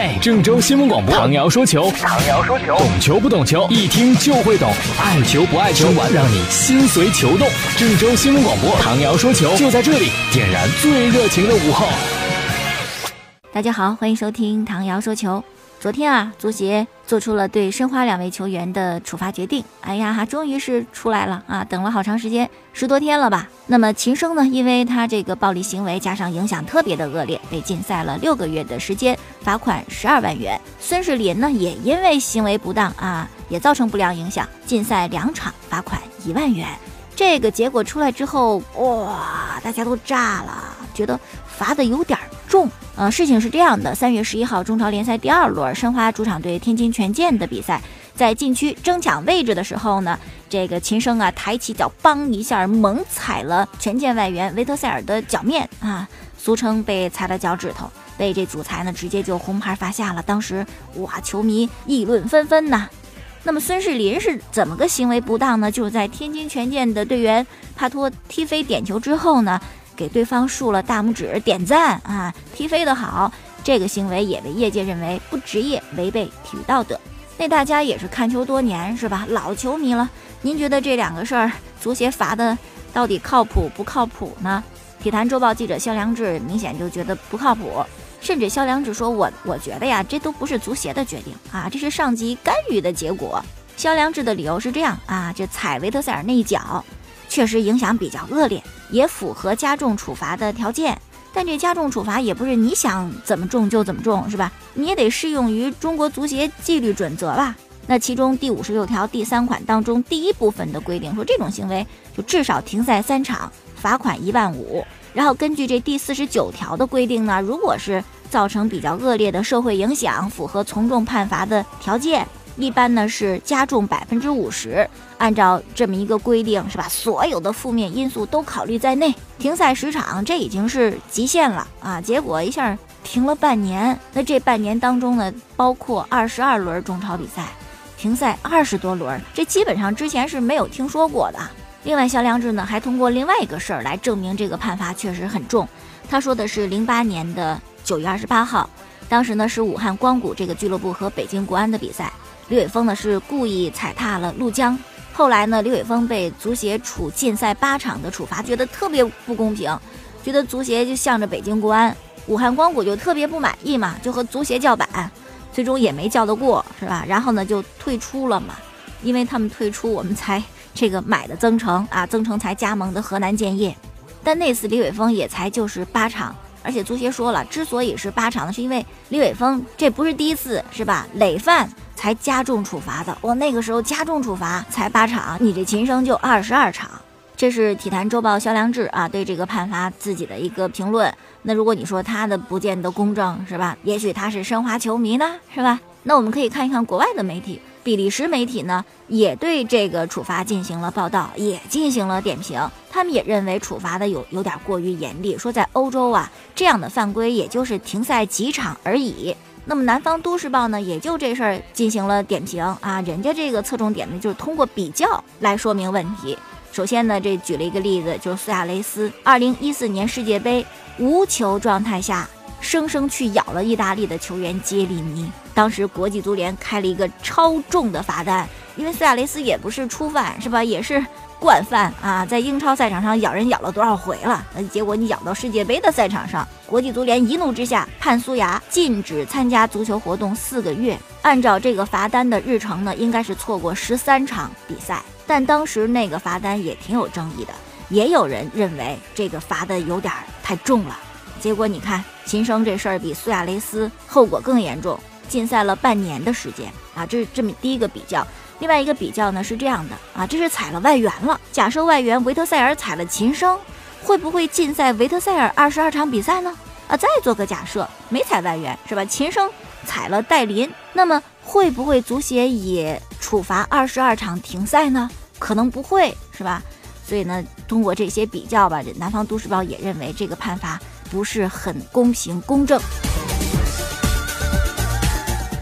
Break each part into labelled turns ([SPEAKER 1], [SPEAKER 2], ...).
[SPEAKER 1] 嘿，郑州新闻广播，唐瑶说球，唐瑶说球，懂球不懂球，一听就会懂，爱球不爱球，玩让你心随球动。郑州新闻广播，唐瑶说球就在这里，点燃最热情的午后。
[SPEAKER 2] 大家好，欢迎收听唐瑶说球。昨天啊，足协做出了对申花两位球员的处罚决定。哎呀，哈终于是出来了啊！等了好长时间，十多天了吧？那么秦升呢？因为他这个暴力行为加上影响特别的恶劣，被禁赛了六个月的时间，罚款十二万元。孙世林呢，也因为行为不当啊，也造成不良影响，禁赛两场，罚款一万元。这个结果出来之后，哇，大家都炸了，觉得罚的有点重。呃，事情是这样的，三月十一号，中超联赛第二轮，申花主场对天津权健的比赛，在禁区争抢位置的时候呢，这个秦升啊，抬起脚，梆一下猛踩了权健外援维特塞尔的脚面啊，俗称被踩了脚趾头，被这主裁呢直接就红牌罚下了。当时哇，球迷议论纷纷呐。那么孙世林是怎么个行为不当呢？就是在天津权健的队员帕托踢飞点球之后呢。给对方竖了大拇指点赞啊，踢飞的好，这个行为也被业界认为不职业，违背体育道德。那大家也是看球多年是吧？老球迷了，您觉得这两个事儿足协罚的到底靠谱不靠谱呢？体坛周报记者肖良志明显就觉得不靠谱，甚至肖良志说：“我我觉得呀，这都不是足协的决定啊，这是上级干预的结果。”肖良志的理由是这样啊，这踩维特塞尔那一脚。确实影响比较恶劣，也符合加重处罚的条件。但这加重处罚也不是你想怎么重就怎么重，是吧？你也得适用于中国足协纪律准则吧？那其中第五十六条第三款当中第一部分的规定说，这种行为就至少停赛三场，罚款一万五。然后根据这第四十九条的规定呢，如果是造成比较恶劣的社会影响，符合从重判罚的条件。一般呢是加重百分之五十，按照这么一个规定是吧？所有的负面因素都考虑在内，停赛十场，这已经是极限了啊！结果一下停了半年，那这半年当中呢，包括二十二轮中超比赛，停赛二十多轮，这基本上之前是没有听说过的。另外，肖良志呢还通过另外一个事儿来证明这个判罚确实很重。他说的是零八年的九月二十八号，当时呢是武汉光谷这个俱乐部和北京国安的比赛。李伟峰呢是故意踩踏了陆江，后来呢，李伟峰被足协处禁赛八场的处罚，觉得特别不公平，觉得足协就向着北京国安，武汉光谷就特别不满意嘛，就和足协叫板，最终也没叫得过，是吧？然后呢就退出了嘛，因为他们退出，我们才这个买的增城啊，增城才加盟的河南建业，但那次李伟峰也才就是八场，而且足协说了，之所以是八场呢，是因为李伟峰这不是第一次，是吧？累犯。才加重处罚的，我那个时候加重处罚才八场，你这秦升就二十二场。这是体坛周报肖良志啊对这个判罚自己的一个评论。那如果你说他的不见得公正，是吧？也许他是申花球迷呢，是吧？那我们可以看一看国外的媒体，比利时媒体呢也对这个处罚进行了报道，也进行了点评。他们也认为处罚的有有点过于严厉，说在欧洲啊这样的犯规也就是停赛几场而已。那么南方都市报呢，也就这事儿进行了点评啊，人家这个侧重点呢，就是通过比较来说明问题。首先呢，这举了一个例子，就是苏亚雷斯二零一四年世界杯无球状态下，生生去咬了意大利的球员杰里尼，当时国际足联开了一个超重的罚单，因为苏亚雷斯也不是初犯，是吧？也是。惯犯啊，在英超赛场上咬人咬了多少回了？结果你咬到世界杯的赛场上，国际足联一怒之下判苏牙禁止参加足球活动四个月。按照这个罚单的日程呢，应该是错过十三场比赛。但当时那个罚单也挺有争议的，也有人认为这个罚的有点太重了。结果你看，秦升这事儿比苏亚雷斯后果更严重，禁赛了半年的时间啊！这是这么第一个比较。另外一个比较呢是这样的啊，这是踩了外援了。假设外援维特塞尔踩了秦升，会不会禁赛维特塞尔二十二场比赛呢？啊，再做个假设，没踩外援是吧？秦升踩了戴林，那么会不会足协也处罚二十二场停赛呢？可能不会是吧？所以呢，通过这些比较吧，这南方都市报也认为这个判罚不是很公平公正。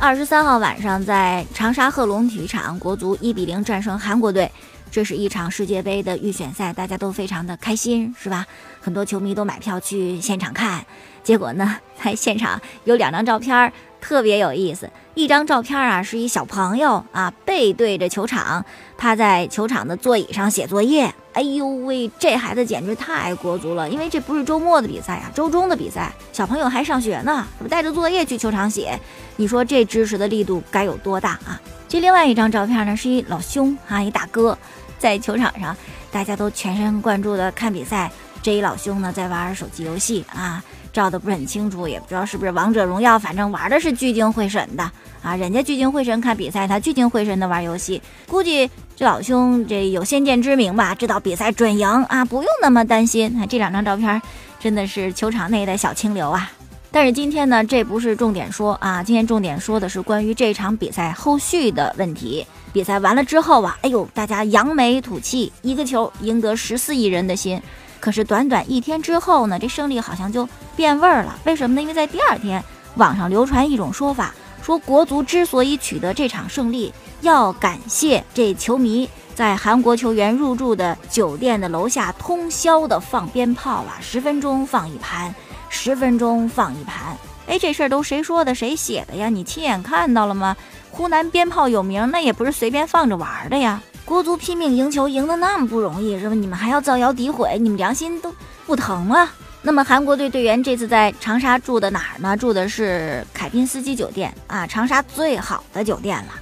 [SPEAKER 2] 二十三号晚上，在长沙贺龙体育场，国足一比零战胜韩国队。这是一场世界杯的预选赛，大家都非常的开心，是吧？很多球迷都买票去现场看。结果呢，在现场有两张照片特别有意思。一张照片啊，是一小朋友啊，背对着球场，他在球场的座椅上写作业。哎呦喂，这孩子简直太国足了！因为这不是周末的比赛啊，周中的比赛，小朋友还上学呢，怎么带着作业去球场写？你说这支持的力度该有多大啊？这另外一张照片呢，是一老兄啊，一大哥，在球场上，大家都全神贯注的看比赛。这一老兄呢，在玩手机游戏啊。照的不是很清楚，也不知道是不是王者荣耀，反正玩的是聚精会神的啊！人家聚精会神看比赛，他聚精会神的玩游戏。估计这老兄这有先见之明吧，知道比赛准赢啊，不用那么担心。这两张照片真的是球场内的小清流啊！但是今天呢，这不是重点说啊，今天重点说的是关于这场比赛后续的问题。比赛完了之后啊，哎呦，大家扬眉吐气，一个球赢得十四亿人的心。可是短短一天之后呢，这胜利好像就变味儿了。为什么呢？因为在第二天，网上流传一种说法，说国足之所以取得这场胜利，要感谢这球迷在韩国球员入住的酒店的楼下通宵的放鞭炮啊，十分钟放一盘，十分钟放一盘。哎，这事儿都谁说的？谁写的呀？你亲眼看到了吗？湖南鞭炮有名，那也不是随便放着玩的呀。国足拼命赢球，赢得那么不容易，是吧？你们还要造谣诋毁，你们良心都不疼吗？那么韩国队队员这次在长沙住的哪儿呢？住的是凯宾斯基酒店啊，长沙最好的酒店了。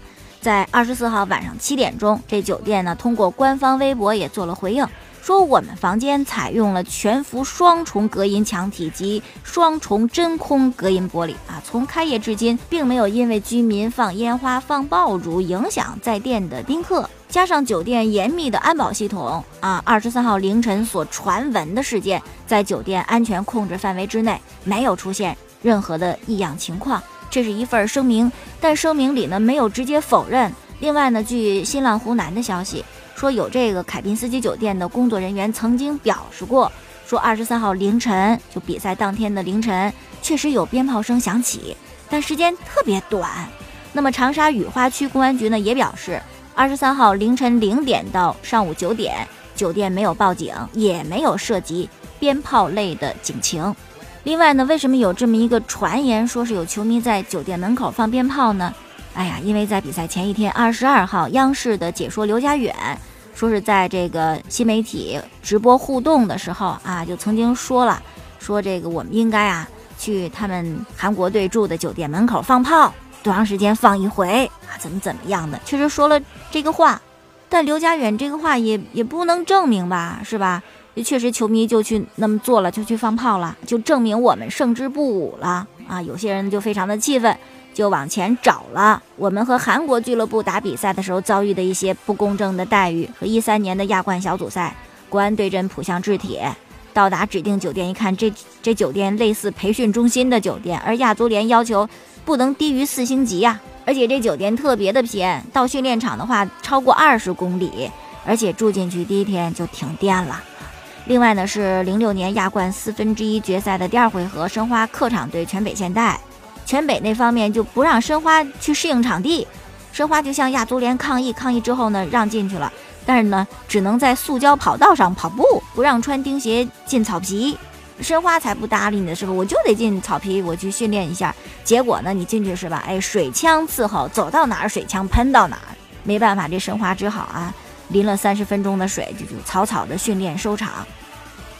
[SPEAKER 2] 在二十四号晚上七点钟，这酒店呢通过官方微博也做了回应。说我们房间采用了全幅双重隔音墙体及双重真空隔音玻璃啊，从开业至今，并没有因为居民放烟花、放爆竹影响在店的宾客。加上酒店严密的安保系统啊，二十三号凌晨所传闻的事件，在酒店安全控制范围之内，没有出现任何的异样情况。这是一份声明，但声明里呢没有直接否认。另外呢，据新浪湖南的消息。说有这个凯宾斯基酒店的工作人员曾经表示过，说二十三号凌晨就比赛当天的凌晨确实有鞭炮声响起，但时间特别短。那么长沙雨花区公安局呢也表示，二十三号凌晨零点到上午九点，酒店没有报警，也没有涉及鞭炮类的警情。另外呢，为什么有这么一个传言，说是有球迷在酒店门口放鞭炮呢？哎呀，因为在比赛前一天，二十二号，央视的解说刘佳远说是在这个新媒体直播互动的时候啊，就曾经说了，说这个我们应该啊去他们韩国队住的酒店门口放炮，多长时间放一回啊？怎么怎么样的？确实说了这个话，但刘佳远这个话也也不能证明吧，是吧？确实球迷就去那么做了，就去放炮了，就证明我们胜之不武了啊！有些人就非常的气愤。就往前找了我们和韩国俱乐部打比赛的时候遭遇的一些不公正的待遇，和一三年的亚冠小组赛，国安对阵浦项制铁，到达指定酒店一看，这这酒店类似培训中心的酒店，而亚足联要求不能低于四星级呀，而且这酒店特别的偏，到训练场的话超过二十公里，而且住进去第一天就停电了。另外呢，是零六年亚冠四分之一决赛的第二回合，申花客场对全北现代。全北那方面就不让申花去适应场地，申花就向亚足联抗议，抗议之后呢，让进去了，但是呢，只能在塑胶跑道上跑步，不让穿钉鞋进草皮。申花才不搭理你的时候，我就得进草皮，我去训练一下。结果呢，你进去是吧？哎，水枪伺候，走到哪儿水枪喷到哪儿，没办法，这申花只好啊，淋了三十分钟的水，就就草草的训练收场。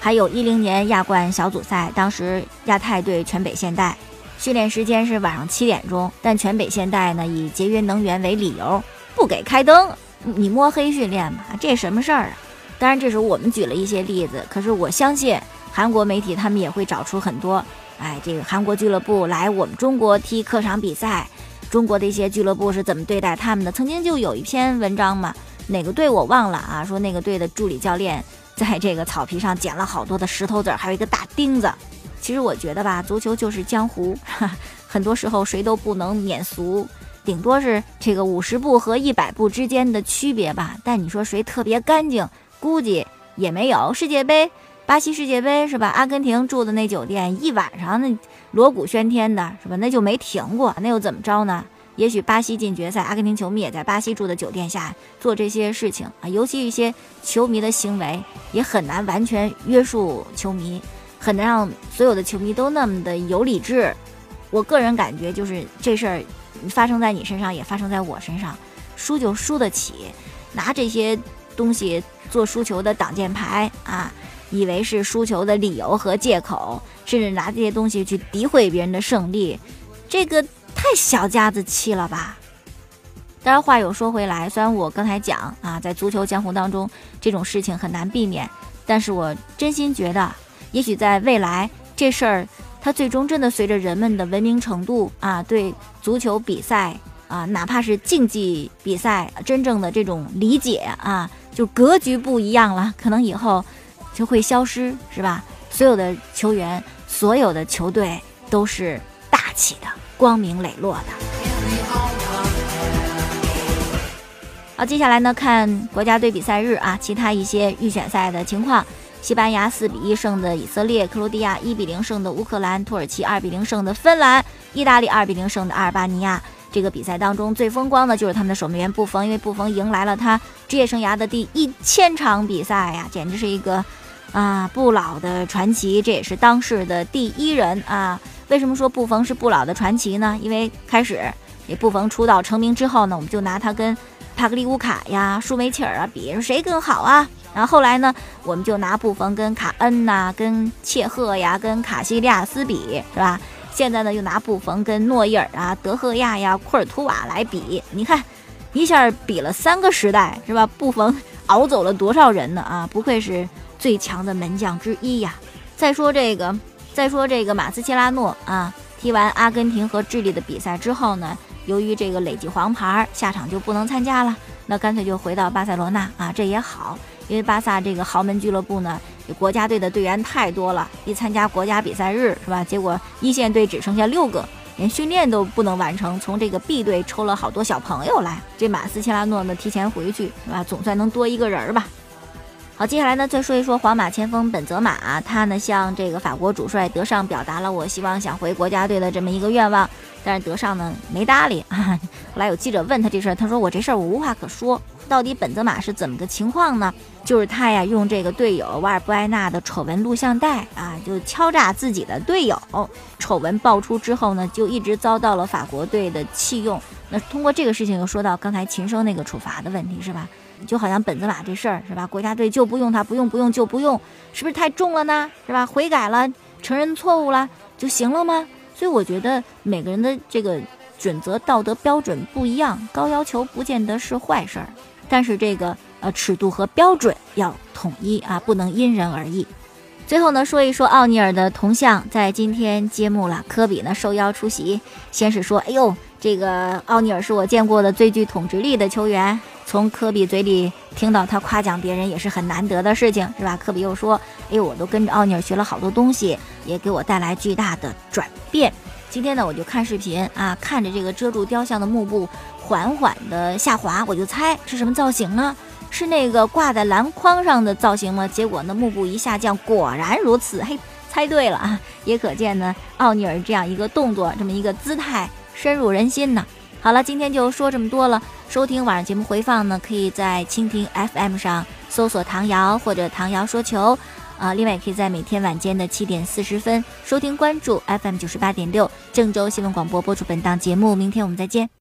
[SPEAKER 2] 还有一零年亚冠小组赛，当时亚太对全北现代。训练时间是晚上七点钟，但全北现代呢以节约能源为理由不给开灯，你摸黑训练吧，这什么事儿啊？当然，这是我们举了一些例子，可是我相信韩国媒体他们也会找出很多，哎，这个韩国俱乐部来我们中国踢客场比赛，中国的一些俱乐部是怎么对待他们的？曾经就有一篇文章嘛，哪个队我忘了啊，说那个队的助理教练在这个草皮上捡了好多的石头子儿，还有一个大钉子。其实我觉得吧，足球就是江湖，很多时候谁都不能免俗，顶多是这个五十步和一百步之间的区别吧。但你说谁特别干净，估计也没有。世界杯，巴西世界杯是吧？阿根廷住的那酒店一晚上那锣鼓喧天的，是吧？那就没停过，那又怎么着呢？也许巴西进决赛，阿根廷球迷也在巴西住的酒店下做这些事情啊。尤其一些球迷的行为，也很难完全约束球迷，很难让所有的球迷都那么的有理智。我个人感觉，就是这事儿发生在你身上，也发生在我身上。输就输得起，拿这些东西做输球的挡箭牌啊，以为是输球的理由和借口，甚至拿这些东西去诋毁别人的胜利，这个太小家子气了吧？当然，话又说回来，虽然我刚才讲啊，在足球江湖当中这种事情很难避免，但是我真心觉得，也许在未来这事儿，它最终真的随着人们的文明程度啊，对足球比赛。啊，哪怕是竞技比赛，真正的这种理解啊，就格局不一样了，可能以后就会消失，是吧？所有的球员，所有的球队都是大气的、光明磊落的。好，接下来呢，看国家队比赛日啊，其他一些预选赛的情况：西班牙四比一胜的以色列，克罗地亚一比零胜的乌克兰，土耳其二比零胜的芬兰，意大利二比零胜的阿尔巴尼亚。这个比赛当中最风光的就是他们的守门员布冯，因为布冯迎来了他职业生涯的第一千场比赛呀，简直是一个啊不老的传奇。这也是当世的第一人啊。为什么说布冯是不老的传奇呢？因为开始这布冯出道成名之后呢，我们就拿他跟帕格利乌卡呀、舒梅切尔啊比，谁更好啊？然后后来呢，我们就拿布冯跟卡恩呐、跟切赫呀、跟卡西利亚斯比，是吧？现在呢，又拿布冯跟诺伊尔啊、德赫亚呀、库尔图瓦来比，你看，一下比了三个时代，是吧？布冯熬走了多少人呢？啊，不愧是最强的门将之一呀！再说这个，再说这个马斯切拉诺啊，踢完阿根廷和智利的比赛之后呢，由于这个累计黄牌，下场就不能参加了，那干脆就回到巴塞罗那啊，这也好，因为巴萨这个豪门俱乐部呢。国家队的队员太多了，一参加国家比赛日是吧？结果一线队只剩下六个，连训练都不能完成。从这个 B 队抽了好多小朋友来，这马斯切拉诺呢提前回去是吧？总算能多一个人吧。好，接下来呢再说一说皇马前锋本泽马，他呢向这个法国主帅德尚表达了我希望想回国家队的这么一个愿望，但是德尚呢没搭理。后来有记者问他这事儿，他说我这事儿我无话可说。到底本泽马是怎么个情况呢？就是他呀，用这个队友瓦尔布埃纳的丑闻录像带啊，就敲诈自己的队友。丑闻爆出之后呢，就一直遭到了法国队的弃用。那通过这个事情，又说到刚才秦升那个处罚的问题，是吧？就好像本泽马这事儿，是吧？国家队就不用他，不用不用就不用，是不是太重了呢？是吧？悔改了，承认错误了就行了吗？所以我觉得每个人的这个准则、道德标准不一样，高要求不见得是坏事儿。但是这个呃尺度和标准要统一啊，不能因人而异。最后呢，说一说奥尼尔的铜像在今天揭幕了，科比呢受邀出席。先是说，哎呦，这个奥尼尔是我见过的最具统治力的球员。从科比嘴里听到他夸奖别人也是很难得的事情，是吧？科比又说，哎呦，我都跟着奥尼尔学了好多东西，也给我带来巨大的转变。今天呢，我就看视频啊，看着这个遮住雕像的幕布。缓缓的下滑，我就猜是什么造型呢？是那个挂在篮筐上的造型吗？结果呢，幕布一下降，果然如此。嘿，猜对了啊！也可见呢，奥尼尔这样一个动作，这么一个姿态，深入人心呢。好了，今天就说这么多了。收听晚上节目回放呢，可以在蜻蜓 FM 上搜索唐瑶或者唐瑶说球啊。另外，也可以在每天晚间的七点四十分收听关注 FM 九十八点六郑州新闻广播播出本档节目。明天我们再见。